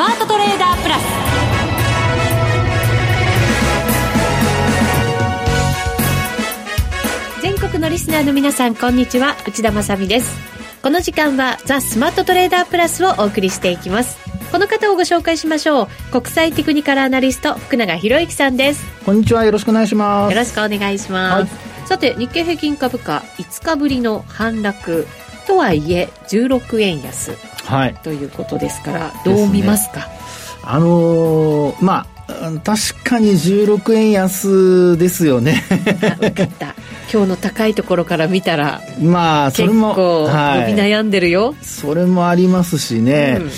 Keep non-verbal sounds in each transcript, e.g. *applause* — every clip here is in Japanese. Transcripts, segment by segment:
マートトレーダープラス。全国のリスナーの皆さんこんにちは。内田まさです。この時間はザ・スマートトレーダープラスをお送りしていきます。この方をご紹介しましょう。国際テクニカルアナリスト福永博之さんです。こんにちは。よろしくお願いします。よろしくお願いします、はい、さて日経平均株価5日ぶりの反落とはいえ16円安、はい、ということですからどう見ますか、ね、あのー、まあ確かに16円安ですよね。分かった。*laughs* 今日の高いところから見たらまあそれも結構伸び悩んでるよ、はい、それもありますしね、うん、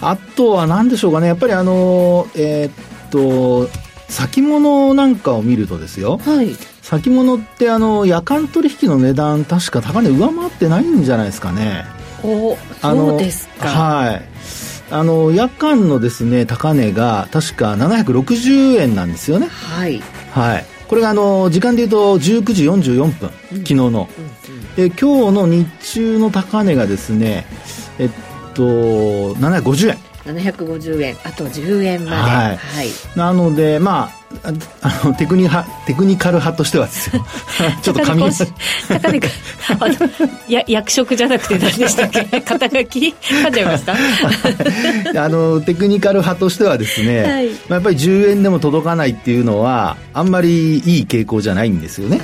あとは何でしょうかね。やっぱりあのえー、っと先物なんかを見るとですよ、はい、先物ってあの夜間取引の値段確か高値上回ってないんじゃないですかね。おそうですか。はい。あの夜間のですね高値が確か760円なんですよね。はい。はい。これがあの時間でいうと19時44分、うん、昨日の、うんうん、で今日の日中の高値がですねえっと750円750円あと10円まで、はい、はい、なのでまあ *laughs* あのテクニハテクニカル派としてはですよ。*laughs* ちょっと紙高値あのや *laughs* 役職じゃなくて何でしたっけ？肩書き？噛んじゃいました？あのテクニカル派としてはですね、はい、まあ、やっぱり10円でも届かないっていうのはあんまりいい傾向じゃないんですよね、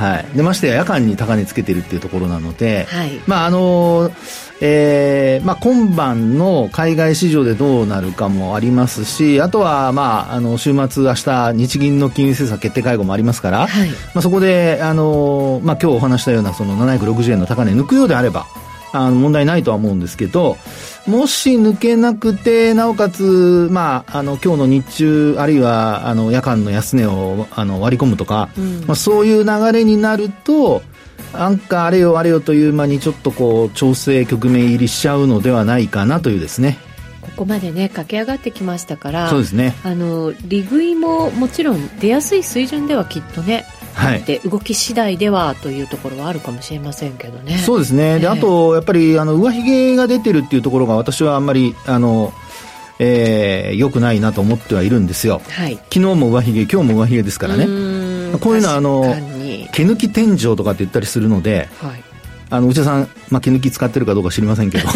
はい、でましてや夜間に高値つけてるっていうところなので、はい、まああのえーまあ、今晩の海外市場でどうなるかもありますしあとは、まあ、あの週末、明日日銀の金融政策決定会合もありますから、はい、まあ、そこで、あのまあ、今日お話したようなその760円の高値抜くようであればあの問題ないとは思うんですけどもし抜けなくてなおかつ、まあ、あの今日の日中あるいはあの夜間の安値をあの割り込むとか、うん、まあ、そういう流れになるとなんかあれよあれよという間にちょっとこう調整局面入りしちゃうのではないかなというですね。ここまでね駆け上がってきましたからそうですね。あの利食いももちろん出やすい水準ではきっとねはい、で動き次第ではというところはあるかもしれませんけどね。そうですね、であとやっぱりあの上髭が出てるっていうところが私はあんまりあのえー、よくないなと思ってはいるんですよ、はい、昨日も上髭今日も上髭ですからね。こういうのはあの毛抜き天井とかって言ったりするので、はい、あの内田さん、まあ、毛抜き使ってるかどうか知りませんけど。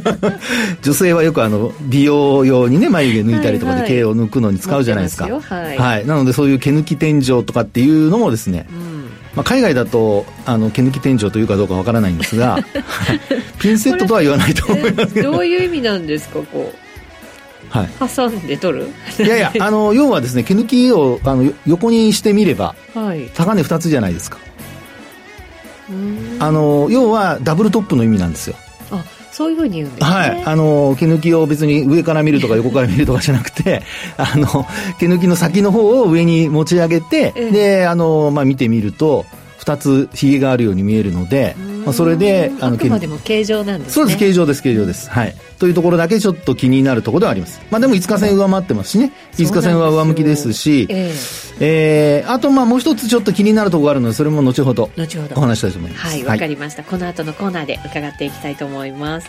*laughs* 女性はよくあの美容用にね眉毛抜いたりとかで毛を抜くのに使うじゃないですか、はいはい、はい、なのでそういう毛抜き天井とかっていうのもですね、うん。まあ、海外だとあの毛抜き天井というかどうかわからないんですが *laughs* ピンセットとは言わないと思いますけど。どういう意味なんですかこう。はい、挟んで取る？いやいやあの要はですね毛抜きをあの横にしてみれば、はい、高値2つじゃないですかあの要はダブルトップの意味なんですよ。あそういうふうに言うんですね、はい、あの毛抜きを別に上から見るとか *laughs* 横から見るとかじゃなくてあの毛抜きの先の方を上に持ち上げて、ええ、であの、まあ、見てみると2つひげがあるように見えるので、まあ、それであのあくまでも形状なんですね。そうです形状です形状です。はい。というところだけちょっと気になるところではあります。まあでも5日線上回ってますしね。5日線は上向きですし。えー、えー、あとまあもう一つちょっと気になるところがあるのでそれも後ほど後ほど。お話したいと思います。はいわ、かりました、この後のコーナーで伺っていきたいと思います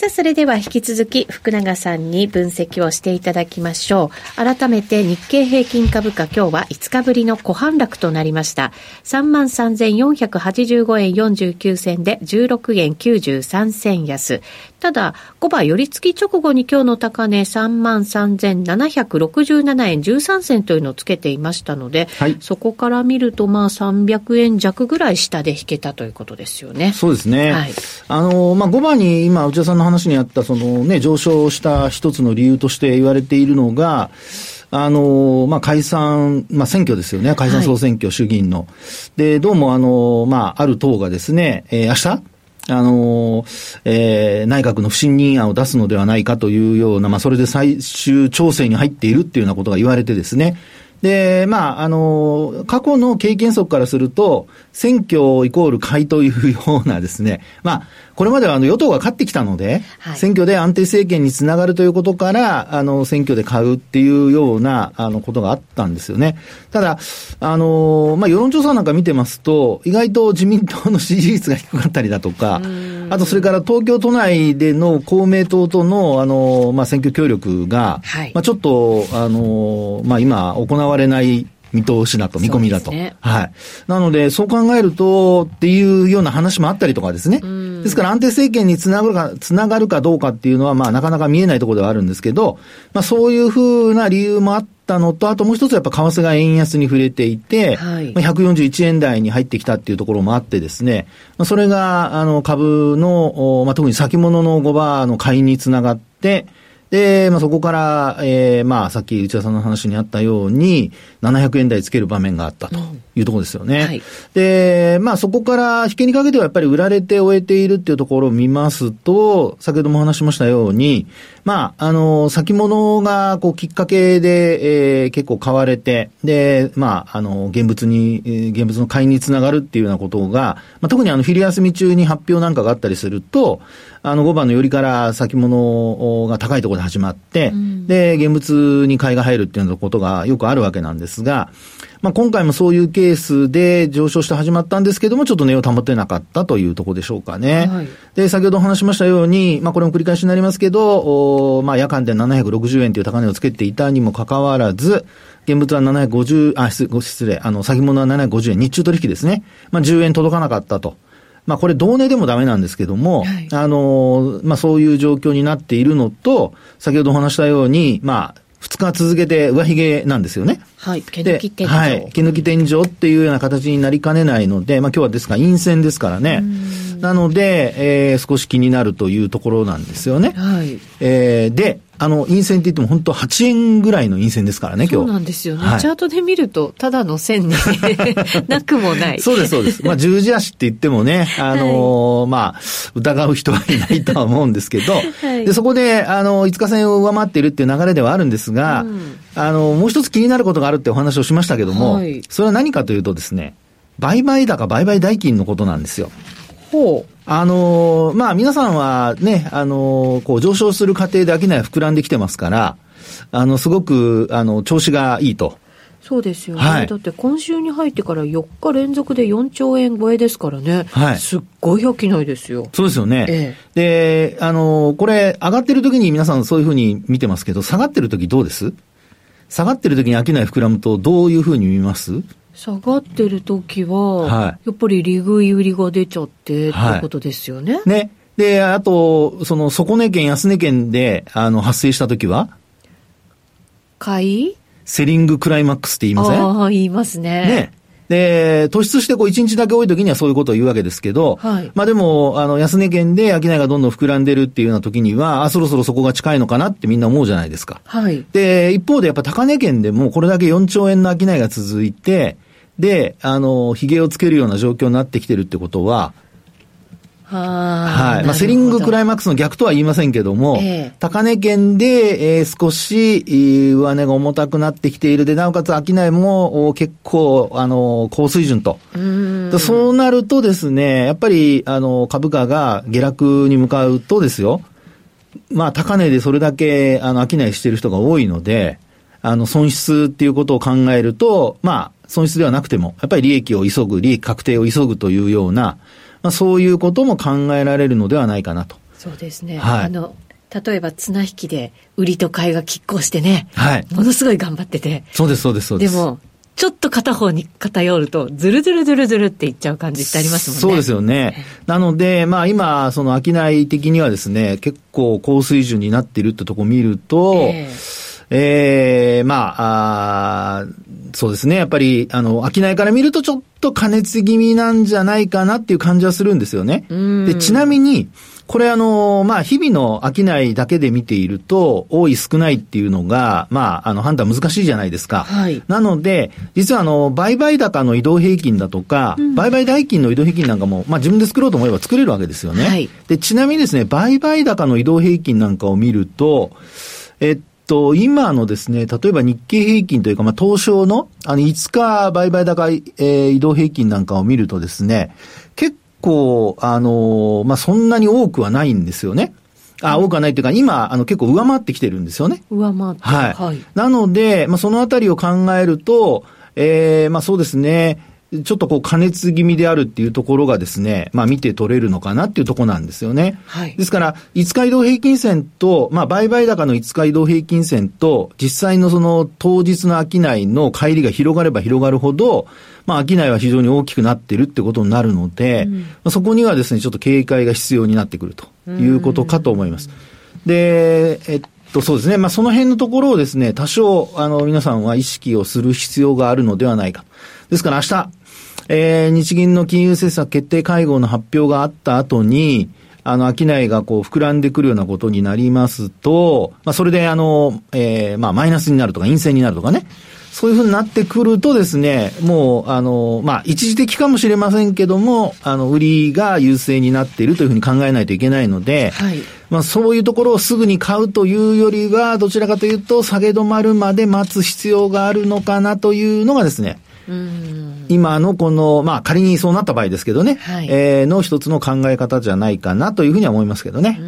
さあ、それでは引き続き福永さんに分析をしていただきましょう。改めて日経平均株価今日は5日ぶりの小反落となりました。33,485円49銭で16円93銭安。ただ、5番寄り付き直後に今日の高値33,767円13銭というのをつけていましたので、はい、そこから見るとまあ300円弱ぐらい下で引けたということですよね。そうですね。はい、あの、まあ5番に今内田さんの話にあったそのね、上昇した一つの理由として言われているのが、あの、まあ、解散、まあ、選挙ですよね。解散総選挙、はい、衆議院の。で、どうもあの、まあ、ある党がですね、えー、明日あのえー、内閣の不信任案を出すのではないかというような、まあ、それで最終調整に入っているっていうようなことが言われてですね、で、まあ、あの、過去の経験則からすると、選挙イコール買いというようなですね、まあ、これまではあの与党が勝ってきたので、はい、選挙で安定政権につながるということから、あの、選挙で買うっていうような、あの、ことがあったんですよね。ただ、あの、まあ、世論調査なんか見てますと、意外と自民党の支持率が低かったりだとか、あとそれから東京都内での公明党との、あの、まあ、選挙協力が、はい、まあ、ちょっと、あの、まあ、今行われない見通しだと、見込みだと。ね、はい。なので、そう考えると、っていうような話もあったりとかですね。ですから安定政権につながるか、つながるかどうかっていうのは、まあ、なかなか見えないところではあるんですけど、まあ、そういうふうな理由もあったのと、あともう一つやっぱ為替が円安に触れていて、はい、141円台に入ってきたっていうところもあってですね、まあ、それが、あの、株の、まあ、特に先物の5バーの買いにつながって、で、まあ、そこから、えー、まあ、さっき内田さんの話にあったように、700円台つける場面があったと。いうところですよね。うんはい、で、まあ、そこから引けにかけてはやっぱり売られて終えているっていうところを見ますと、先ほども話しましたように、まあ、あの、先物が、こう、きっかけで、えー、結構買われて、で、まあ、あの、現物に、現物の買いにつながるっていうようなことが、まあ、特にあの、昼休み中に発表なんかがあったりすると、あの、5番のよりから先物が高いところで始まって、うん、で、現物に買いが入るっていうようなことがよくあるわけなんですが、まあ、今回もそういうケースで上昇して始まったんですけども、ちょっと値を保てなかったというところでしょうかね。はい、で、先ほどお話しましたように、まあ、これも繰り返しになりますけど、おまあ、夜間で760円という高値をつけていたにもかかわらず、現物は750、あ、失礼、あの、先物は750円、日中取引ですね。まあ、10円届かなかったと。まあこれ同値でもダメなんですけども、はい、あの、まあそういう状況になっているのと、先ほどお話したように、まあ、二日続けて上髭なんですよね。はい。毛抜き天井。はい。毛抜き天井っていうような形になりかねないので、まあ今日はですから陰線ですからね。なので、えー、少し気になるというところなんですよね。はい。えー、で、あの、陰線って言っても本当8円ぐらいの陰線ですからね、今日。そうなんですよね。はい、チャートで見ると、ただの線に *laughs* なくもない。そうです、そうです。まあ、十字足って言ってもね、あのーはい、まあ、疑う人はいないとは思うんですけど、はい、で、そこで、あの、5日線を上回っているっていう流れではあるんですが、うん、あの、もう一つ気になることがあるってお話をしましたけども、はい、それは何かというとですね、売買高、売買代金のことなんですよ。ほう。あのー、まあ皆さんはね、あのー、こう上昇する過程で商いは膨らんできてますから、あの、すごく、あの、調子がいいと。そうですよね、はい、だって今週に入ってから4日連続で4兆円超えですからね、はい、すっごい商いですよ。そうですよね。ええ、で、あの、これ、上がってる時に皆さんそういうふうに見てますけど、下がってる時どうです？下がってる時に商い膨らむと、どういうふうに見ます？下がってる時は、はい、やっぱり利食い売りが出ちゃってってことですよね。ね。で、あと、その、底値圏、安値圏で、あの、発生した時は？買い？セリングクライマックスって言いません？ああ、言いますね。ね。で、突出してこう一日だけ多い時にはそういうことを言うわけですけど、はい、まあでも、あの、安値圏で商いがどんどん膨らんでるっていうような時には、あ、そろそろそこが近いのかなってみんな思うじゃないですか。はい。で、一方でやっぱ高値圏でもこれだけ4兆円の商いが続いて、で、あの、髭をつけるような状況になってきてるってことは、はい。まあ、セリングクライマックスの逆とは言いませんけども、えー、高値圏で、えー、少し、上値が重たくなってきているで、なおかつ商いも結構、あの、高水準と。うそうなるとですね、やっぱり、あの、株価が下落に向かうとですよ、まあ、高値でそれだけ、あの、商いしている人が多いので、あの、損失っていうことを考えると、まあ、損失ではなくても、やっぱり利益を急ぐ、利益確定を急ぐというような、まあ、そういうことも考えられるのではないかなと。そうですね。はい、あの例えば綱引きで売りと買いが拮抗してね、はい、ものすごい頑張ってて。そうです、そうです、そうです。でも、ちょっと片方に偏ると、ずるずるずるずるっていっちゃう感じってありますもんね。そうですよね。なので、まあ今、その商い的にはですね、結構高水準になっているってとこ見ると、えーええー、まあ、あそうですね。やっぱり、あの、商いから見るとちょっと加熱気味なんじゃないかなっていう感じはするんですよね。で、ちなみに、これあの、まあ、日々の商いだけで見ていると、多い少ないっていうのが、まあ、あの、判断難しいじゃないですか。はい。なので、実はあの、売買高の移動平均だとか、うん、売買代金の移動平均なんかも、まあ、自分で作ろうと思えば作れるわけですよね。はい。で、ちなみにですね、売買高の移動平均なんかを見ると、えっと、今のですね、例えば日経平均というか、まあ、東証の、あの、5日売買高、えー、移動平均なんかを見るとですね、結構、あの、まあ、そんなに多くはないんですよね。あ、多くはないというか、今、あの、結構上回ってきてるんですよね。上回って。はい。はい、なので、まあ、そのあたりを考えると、ええー、まあ、そうですね、ちょっとこう加熱気味であるっていうところがですね、まあ見て取れるのかなっていうところなんですよね。はい。ですから、5日移動平均線と、まあ売買高の5日移動平均線と、実際のその当日の商いの乖離が広がれば広がるほど、まあ商いは非常に大きくなってるってことになるので、うん、まあ、そこにはですね、ちょっと警戒が必要になってくるということかと思います。で、えっと、そうですね。まあ、その辺のところをですね、多少、あの、皆さんは意識をする必要があるのではないか。ですから明日、えー、日銀の金融政策決定会合の発表があった後に、あの、商いがこう膨らんでくるようなことになりますと、まあ、それであの、えー、まあ、マイナスになるとか陰性になるとかね。そういうふうになってくるとですね、もう、あの、まあ、一時的かもしれませんけども、あの、売りが優勢になっているというふうに考えないといけないので、はい、まあ、そういうところをすぐに買うというよりは、どちらかというと、下げ止まるまで待つ必要があるのかなというのがですね、今のこの、まあ仮にそうなった場合ですけどね、はい、えー、の一つの考え方じゃないかなというふうには思いますけどね。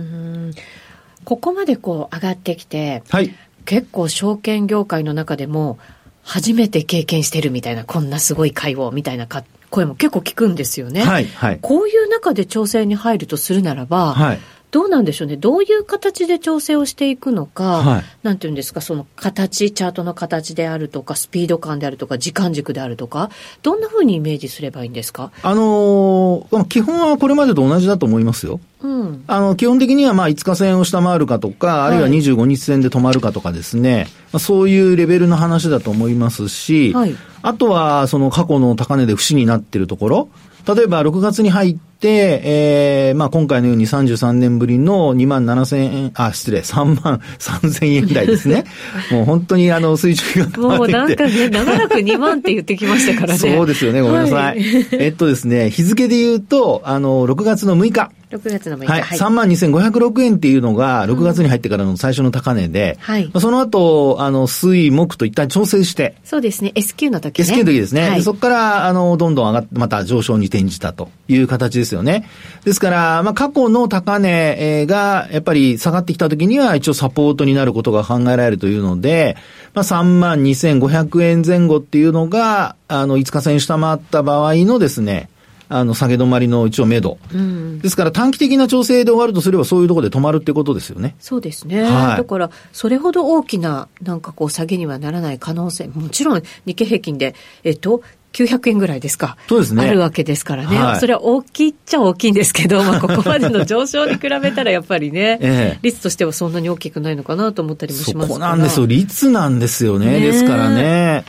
ここまでこう上がってきて、はい、結構証券業界の中でも初めて経験してるみたいな、こんなすごい会をみたいな声も結構聞くんですよね。はい、はい。こういう中で調整に入るとするならば、はい。どうなんでしょうね、どういう形で調整をしていくのか、はい、なんていうんですか、その形、チャートの形であるとか、スピード感であるとか、時間軸であるとか、どんなふうにイメージすればいいんですか？あのー、基本はこれまでと同じだと思いますよ。うん、あの、基本的にはまあ5日線を下回るかとか、あるいは25日線で止まるかとかですね、まあ、そういうレベルの話だと思いますし、はい、あとはその過去の高値で不死になっているところ、例えば6月に入って、えー、まあ今回のように33年ぶりの2万7千円、あ、失礼、3万3千円台ですね。*laughs* もう本当にあの水準がもうなんかね、長らく2万って言ってきましたからね。そうですよね、ごめんなさい。はい、えっとですね、日付で言うと、あの、6月の6日。6月の6日。はい。3万2506円っていうのが、6月に入ってからの最初の高値で、はい。その後、あの、水、木と一旦調整して。そうですね。S q の時ね。S q の時ですね。はい、そこから、あの、どんどん上がって、また上昇に転じたという形ですよね。ですから、まあ、過去の高値が、やっぱり下がってきた時には、一応サポートになることが考えられるというので、まあ、3万2500円前後っていうのが、あの、5日線下回った場合のですね、あの、下げ止まりの一応目処。うん、ですから短期的な調整で終わるとすればそういうところで止まるってことですよね。そうですね。はい、だから、それほど大きな、なんかこう、下げにはならない可能性、もちろん日経平均で、えっと、900円ぐらいですか。そうですね。あるわけですからね。はい、それは大きいっちゃ大きいんですけど、*laughs* まあ、ここまでの上昇に比べたらやっぱりね、*laughs* ええ、率としてはそんなに大きくないのかなと思ったりもしますそこなんですよ。率なんですよね。ねですからね。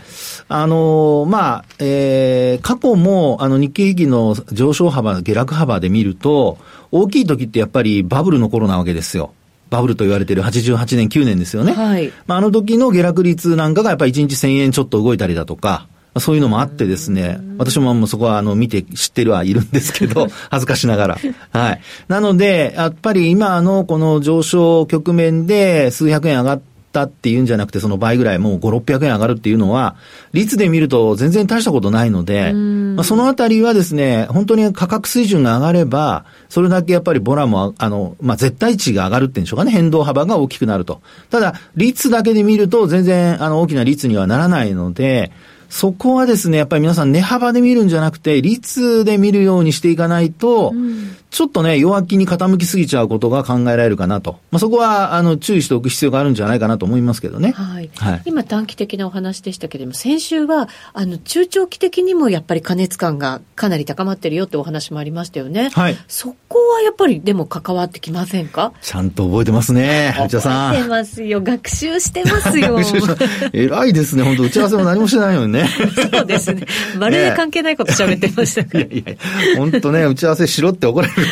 あの、まあ、えー、過去も、あの、日経平均の上昇幅、下落幅で見ると、大きい時ってやっぱりバブルの頃なわけですよ。バブルと言われている88年、9年ですよね。はい。まあ、あの時の下落率なんかがやっぱり1日1000円ちょっと動いたりだとか、そういうのもあってですね、私ももうそこはあの見て知ってるはいるんですけど、*laughs* 恥ずかしながら。はい。なので、やっぱり今のこの上昇局面で数百円上がって、ったっていうんじゃなくて、その倍ぐらい、もう5、600円上がるっていうのは、率で見ると全然大したことないので、まあ、そのあたりはですね、本当に価格水準が上がれば、それだけやっぱりボラも、あの、まあ、絶対値が上がるっていうんでしょうかね、変動幅が大きくなると。ただ、率だけで見ると全然、あの、大きな率にはならないので、そこはですね、やっぱり皆さん値幅で見るんじゃなくて、率で見るようにしていかないと、うん、ちょっとね、弱気に傾きすぎちゃうことが考えられるかなと。まあ、そこは、あの、注意しておく必要があるんじゃないかなと思いますけどね。はい。はい、今、短期的なお話でしたけれども、先週は、あの、中長期的にもやっぱり加熱感がかなり高まってるよってお話もありましたよね。はい。そこはやっぱり、でも関わってきませんか？ちゃんと覚えてますね、内田さん。覚えてますよ。学習してますよ。*laughs* 偉いですね、本当打ち合わせも何もしてないのにね。そうですね。まるで関係ないこと喋ってましたから。*laughs* いやいや、本当ね、打ち合わせしろって怒られる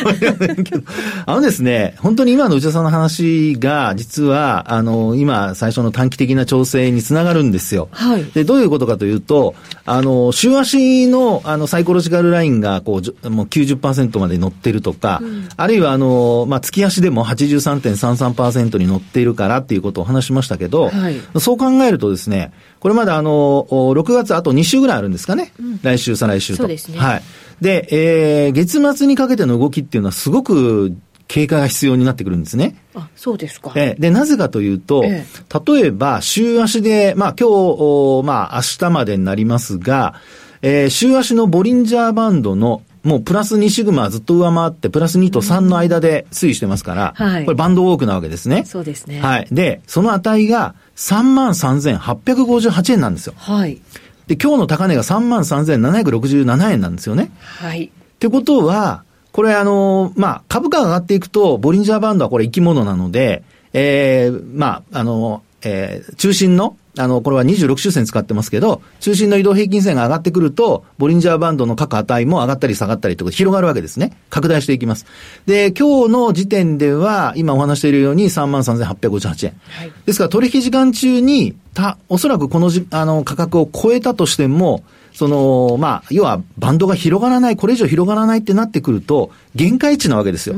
あのですね、本当に今の内田さんの話が、実は、あの、今、最初の短期的な調整につながるんですよ。はい。で、どういうことかというと、あの、週足の、あの、サイコロジカルラインが、こう、もう90%まで乗ってるとか、うん、あるいは、あの、まあ、月足でも83.33%に乗っているからっていうことを話しましたけど、はい、そう考えるとですね、これまであの、6月あと2週ぐらいあるんですかね。うん、来週、再来週と。そうですね。はい。で、えー、月末にかけての動きっていうのはすごく警戒が必要になってくるんですね。あ、そうですか。えー、で、なぜかというと、えー、例えば、週足で、まあ今日、まあ明日までになりますが、えー、週足のボリンジャーバンドのもうプラス2シグマずっと上回って、プラス2と3の間で推移してますから、うんはい、これバンドウォークなわけですね。そうですね。はい。で、その値が33,858円なんですよ。はい。で、今日の高値が33,767円なんですよね。はい。ってことは、これあの、まあ、株価が上がっていくと、ボリンジャーバンドはこれ生き物なので、ええー、まあ、あの、えー、中心のあの、これは26周線使ってますけど、中心の移動平均線が上がってくると、ボリンジャーバンドの各値も上がったり下がったりとか広がるわけですね。拡大していきます。で、今日の時点では、今お話しているように33,858円。はい、ですから取引時間中に、た、おそらくこのじ、あの、価格を超えたとしても、その、まあ、要はバンドが広がらない、これ以上広がらないってなってくると、限界値なわけですよ。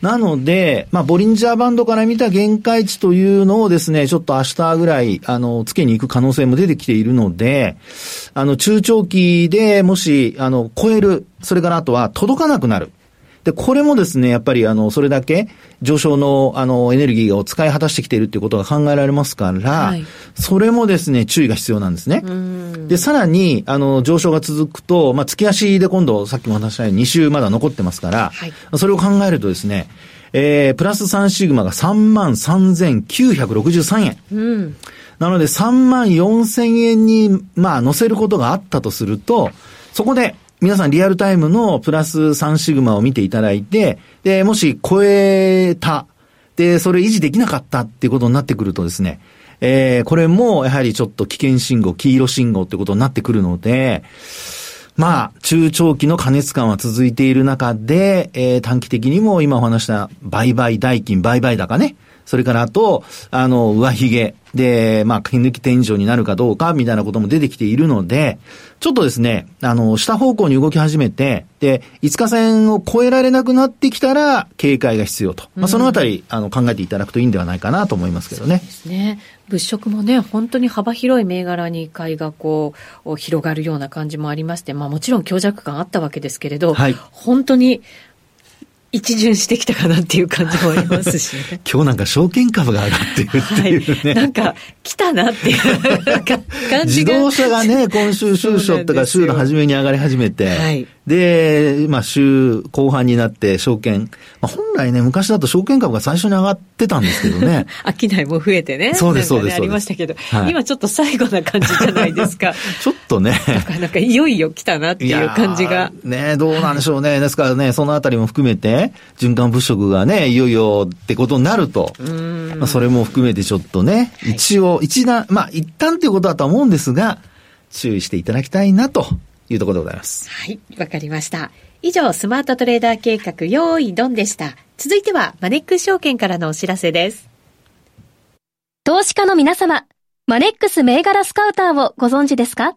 なので、まあ、ボリンジャーバンドから見た限界値というのをですね、ちょっと明日ぐらい、あの、つけに行く可能性も出てきているので、あの、中長期でもし、あの、超える、それからあとは届かなくなる。で、これもですね、やっぱりあの、それだけ上昇のあの、エネルギーを使い果たしてきているっていうことが考えられますから、はい、それもですね、注意が必要なんですね。で、さらに、あの、上昇が続くと、まあ、月足で今度、さっきも話したように2週まだ残ってますから、はい、それを考えるとですね、えー、プラス3シグマが33,963円。うんなので3万4千円に、まあ、乗せることがあったとすると、そこで、皆さんリアルタイムのプラス3シグマを見ていただいて、で、もし超えた、で、それ維持できなかったっていうことになってくるとですね、えー、これもやはりちょっと危険信号、黄色信号ってことになってくるので、まあ、中長期の過熱感は続いている中で、えー、短期的にも今お話した売買代金、売買高ね、それからあと、あの、上髭。で、まあ、切抜き天井になるかどうか、みたいなことも出てきているので、ちょっとですね、あの、下方向に動き始めて、で、5日線を超えられなくなってきたら、警戒が必要と。まあ、そのあたり、あの、考えていただくといいんではないかなと思いますけどね。そうですね。物色もね、本当に幅広い銘柄に買いがこう、広がるような感じもありまして、まあもちろん強弱感あったわけですけれど、はい、本当に一巡してきたかなっていう感じもありますし、ね、*laughs* 今日なんか証券株が上がってるっていうね。はい、なんか、来たなっていう *laughs* 感じが。自動車がね、*laughs* 今週週初とか週の初めに上がり始めて、はい、で、まあ、週後半になって証券、まあ、本来ね、昔だと証券株が最初に上がってたんですけどね。商いも増えてね。そうです、そうです。ありましたけど、はい、今ちょっと最後な感じじゃないですか。ちょっとね。なんかいよいよ来たなっていう感じが。ね、どうなんでしょうね。ですからね、そのあたりも含めて、循環物色がね、いよいよってことになると、まあ、それも含めてちょっとね、一応、一段、まあ、一旦っていうことだと思うんですが、注意していただきたいなというところでございます。はい、わかりました。以上、スマートトレーダー計画、用意ドンでした。続いては、マネックス証券からのお知らせです。投資家の皆様、マネックス銘柄スカウターをご存知ですか？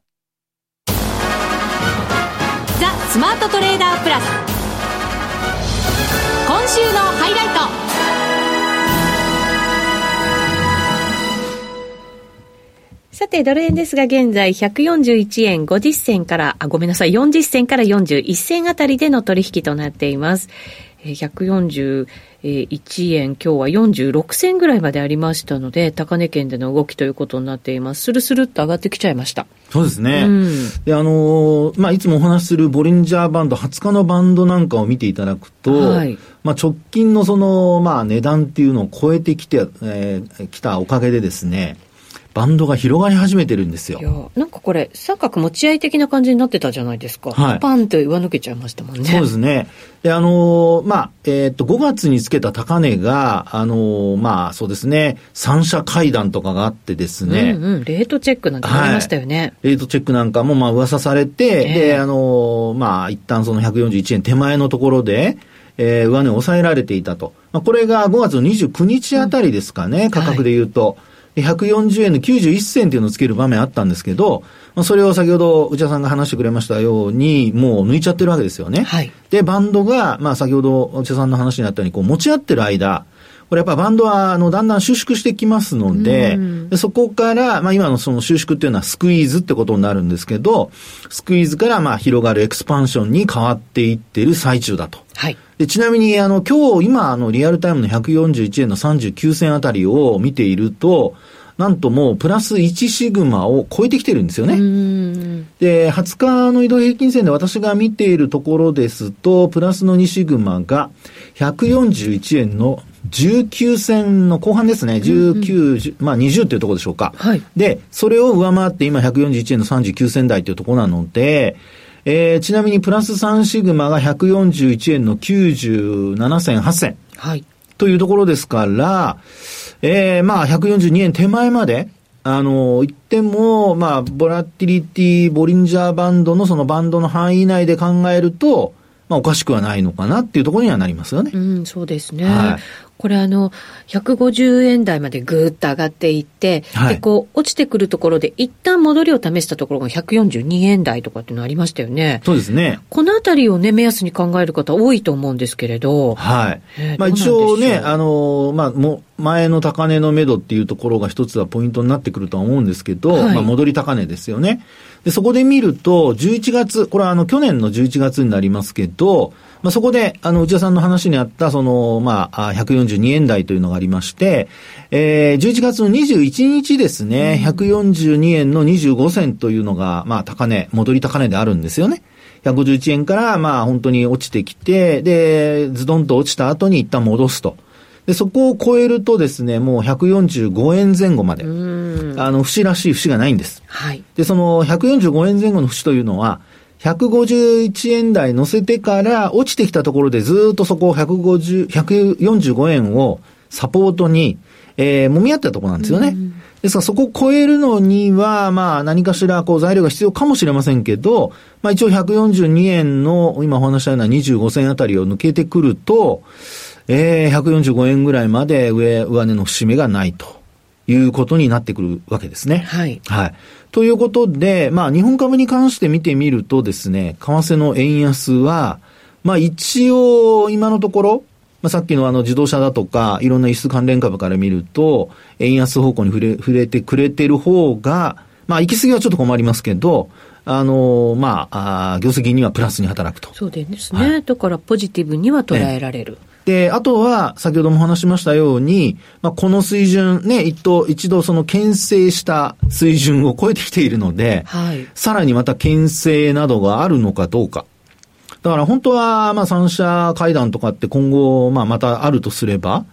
スマートトレーダープラス。今週のハイライト。さて、ドル円ですが、現在141円50銭から、あ、ごめんなさい、40銭から41銭あたりでの取引となっています。141円、今日は46銭ぐらいまでありましたので、高値圏での動きということになっています。スルスルっと上がってきちゃいました。そうですね。うん、で、あのー、まあ、いつもお話しするボリンジャーバンド、20日のバンドなんかを見ていただくと、はい、まあ、直近のその、まあ、値段っていうのを超えてきて、えー、きたおかげでですね、バンドが広がり始めてるんですよ。いや、なんかこれ、三角持ち合い的な感じになってたじゃないですか。はい。パンと上抜けちゃいましたもんね。そうですね。で、あのー、まあ、えー、っと、5月につけた高値が、あのー、まあ、そうですね、三者会談とかがあってですね。うんうん、レートチェックなんてありましたよね。はい、レートチェックなんかも、まあ、噂されて、えー、で、あのまあ、一旦その141円手前のところで、えー、上値を抑えられていたと。まあ、これが5月の29日あたりですかね、うん、価格で言うと。はい140円の91銭っていうのをつける場面あったんですけど、まあ、それを先ほど内田さんが話してくれましたように、もう抜いちゃってるわけですよね。はい、で、バンドが、まあ先ほど内田さんの話にあったように、こう持ち合ってる間、これやっぱバンドは、あの、だんだん収縮してきますので、でそこから、まあ今のその収縮っていうのはスクイーズってことになるんですけど、スクイーズからまあ広がるエクスパンションに変わっていってる最中だと。はい。でちなみに、あの、今日、今、あの、リアルタイムの141円の39銭あたりを見ていると、なんともうプラス1シグマを超えてきてるんですよね。で、20日の移動平均線で私が見ているところですと、プラスの2シグマが141円の19銭の後半ですね。19、まあ20っていうところでしょうか。はい。で、それを上回って今141円の39銭台というところなので、えー、ちなみにプラス3シグマが141円の97銭8銭。はい。というところですから、えー、まあ、142円手前まで、あの、言っても、まあ、ボラティリティ、ボリンジャーバンドのそのバンドの範囲内で考えると、まあ、おかしくはないのかなっていうところにはなりますよね。うん、そうですね。はい、これあの、150円台までぐーっと上がっていって、はい、で、こう、落ちてくるところで、一旦戻りを試したところが142円台とかっていうのありましたよね。そうですね。このあたりをね、目安に考える方多いと思うんですけれど。はい。えー、まあ一応ね、あの、まあ、も前の高値の目処っていうところが一つはポイントになってくるとは思うんですけど、はい、まあ戻り高値ですよね。で、そこで見ると、11月、これはあの、去年の11月になりますけど、まあ、そこで、あの、内田さんの話にあった、その、まあ、142円台というのがありまして、えー、11月の21日ですね、142円の25銭というのが、まあ、高値、戻り高値であるんですよね。151円から、まあ、本当に落ちてきて、で、ズドンと落ちた後に一旦戻すと。で、そこを超えるとですね、もう145円前後まで、あの、節らしい節がないんです。はい。で、その145円前後の節というのは、151円台乗せてから落ちてきたところでずっとそこを150、145円をサポートに、えー、揉み合ったところなんですよね。ですからそこを超えるのには、まあ何かしらこう材料が必要かもしれませんけど、まあ一応142円の今お話したような25銭あたりを抜けてくると、えー、145円ぐらいまで上、上値の節目がないということになってくるわけですね。はい。はい。ということで、まあ、日本株に関して見てみるとですね、為替の円安は、まあ、一応、今のところ、まあ、さっきのあの自動車だとか、いろんな輸出関連株から見ると、円安方向に触れ、触れてくれてる方が、まあ、行き過ぎはちょっと困りますけど、あのまあ、あ業績にはプラスに働くと。そうですね。はい、だからポジティブには捉えられる。で、あとは、先ほども話しましたように、まあ、この水準、ね、一度、一度その牽制した水準を超えてきているので、はい、さらにまた牽制などがあるのかどうか。だから本当は、まあ、三者会談とかって今後、まあ、またあるとすれば、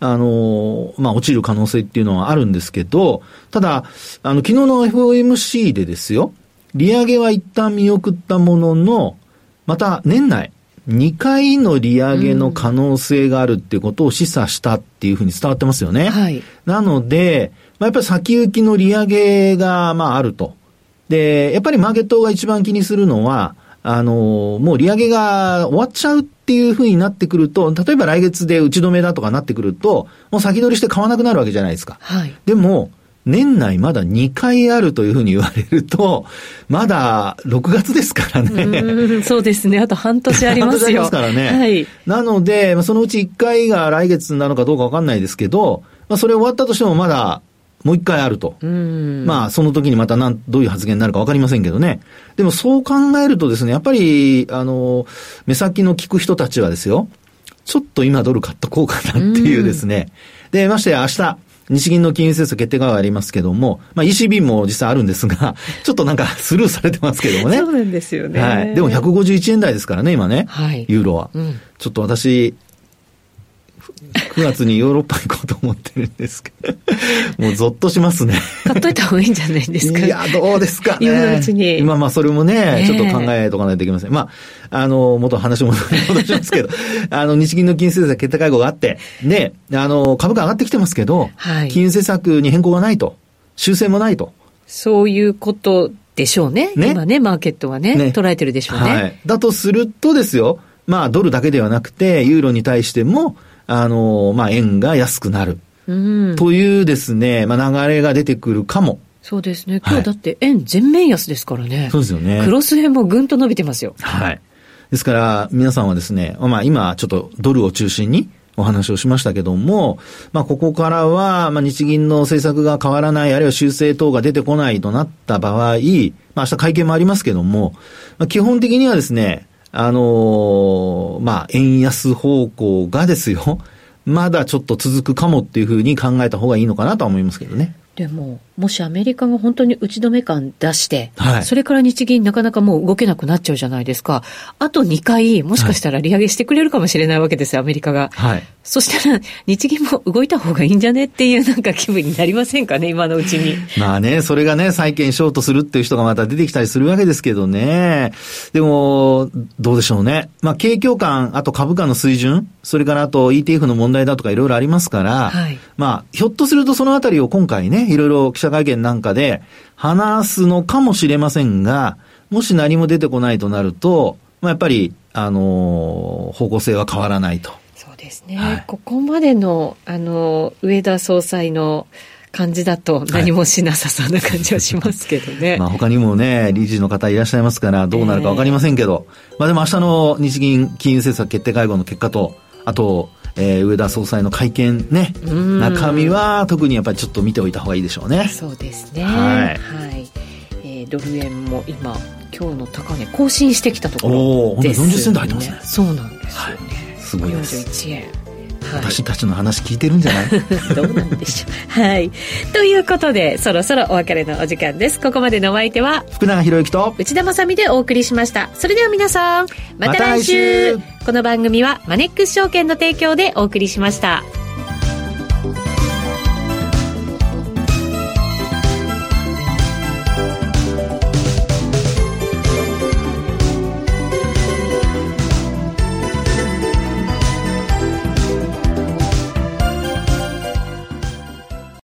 あの、まあ、落ちる可能性っていうのはあるんですけど、ただ、あの、昨日の FOMC でですよ、利上げは一旦見送ったものの、また年内、2回の利上げの可能性があるっていうことを示唆したっていうふうに伝わってますよね。はい。なので、まあ、やっぱり先行きの利上げが、まあ、あると。で、やっぱりマーケットが一番気にするのは、あの、もう利上げが終わっちゃうっていうふうになってくると、例えば来月で打ち止めだとかなってくると、もう先取りして買わなくなるわけじゃないですか。はい。でも、年内まだ2回あるというふうに言われると、まだ6月ですからね。そうですね。あと半年ありますよ。半年ありますからね。はい。なので、そのうち1回が来月なのかどうかわかんないですけど、まあ、それ終わったとしてもまだもう一回あると。まあ、その時にまたなん、どういう発言になるかわかりませんけどね。でもそう考えるとですね、やっぱり、あの、目先の聞く人たちはですよ、ちょっと今ドル買っとこうかなっていうですね。で、ましてや明日、日銀の金融政策決定会がありますけども、まあ ECB も実際あるんですが、*laughs* ちょっとなんか *laughs* スルーされてますけどもね。そうなんですよね。はい。でも151円台ですからね、今ね。はい。ユーロは。うん、ちょっと私、9月にヨーロッパ行こうと思ってるんですけど、もうゾッとしますね。買っといた方がいいんじゃないですか。いや、どうですかね。今のうちに。今、まあ、それもね、ちょっと考えとかないといけません。まあ、あの、元話戻しますけど、*laughs* あの、日銀の金融政策決定会合があって、で、あの、株価上がってきてますけど、はい、金融政策に変更がないと、修正もないと。そういうことでしょうね。ね今ね、マーケットはね、ね捉えてるでしょうね。はい。だとするとですよ、まあ、ドルだけではなくて、ユーロに対しても、あの、まあ、円が安くなる。うん、というですね、まあ、流れが出てくるかも。そうですね。今日だって円全面安ですからね。そうですよね。クロス円もぐんと伸びてますよ。はい。ですから、皆さんはですね、まあ今ちょっとドルを中心にお話をしましたけども、まあここからは、まあ日銀の政策が変わらない、あるいは修正等が出てこないとなった場合、まあ明日会見もありますけども、まあ、基本的にはですね、あのー、まあ、円安方向がですよ、まだちょっと続くかもっていうふうに考えた方がいいのかなとは思いますけどね。でも、もしアメリカが本当に打ち止め感出して、はい、それから日銀なかなかもう動けなくなっちゃうじゃないですか。あと2回、もしかしたら利上げしてくれるかもしれないわけですよ、アメリカが。はい。そしたら、日銀も動いた方がいいんじゃねっていうなんか気分になりませんかね、今のうちに。まあね、それがね、債券ショートするっていう人がまた出てきたりするわけですけどね。でも、どうでしょうね。まあ、景況感、あと株価の水準、それからあと ETF の問題だとかいろいろありますから、はい、まあ、ひょっとするとそのあたりを今回ね、いろいろ記者会見なんかで話すのかもしれませんが、もし何も出てこないとなると、まあ、やっぱり、あのー、方向性は変わらないと。そうですね。はい、ここまでの、あの、上田総裁の、感じだと何もしなさそうな感じはしますけどね。はい、まあ他にもね、理事の方いらっしゃいますから、どうなるかわかりませんけど、えー、まあでも明日の日銀金融政策決定会合の結果と、あと、えー、上田総裁の会見ね、中身は特にやっぱりちょっと見ておいた方がいいでしょうね。そうですね。はい。はい、えー、ドル円も今、今日の高値更新してきたところです、ね。お40銭台入ってますね。そうなんですよね。はい、すごいです。41円。私たちの話聞いてるんじゃない？*laughs* どうなんでしょう。はい。ということで、そろそろお別れのお時間です。ここまでのお相手は、福永博之と内田まさみでお送りしました。それでは皆さん、また来週ま、この番組はマネックス証券の提供でお送りしました。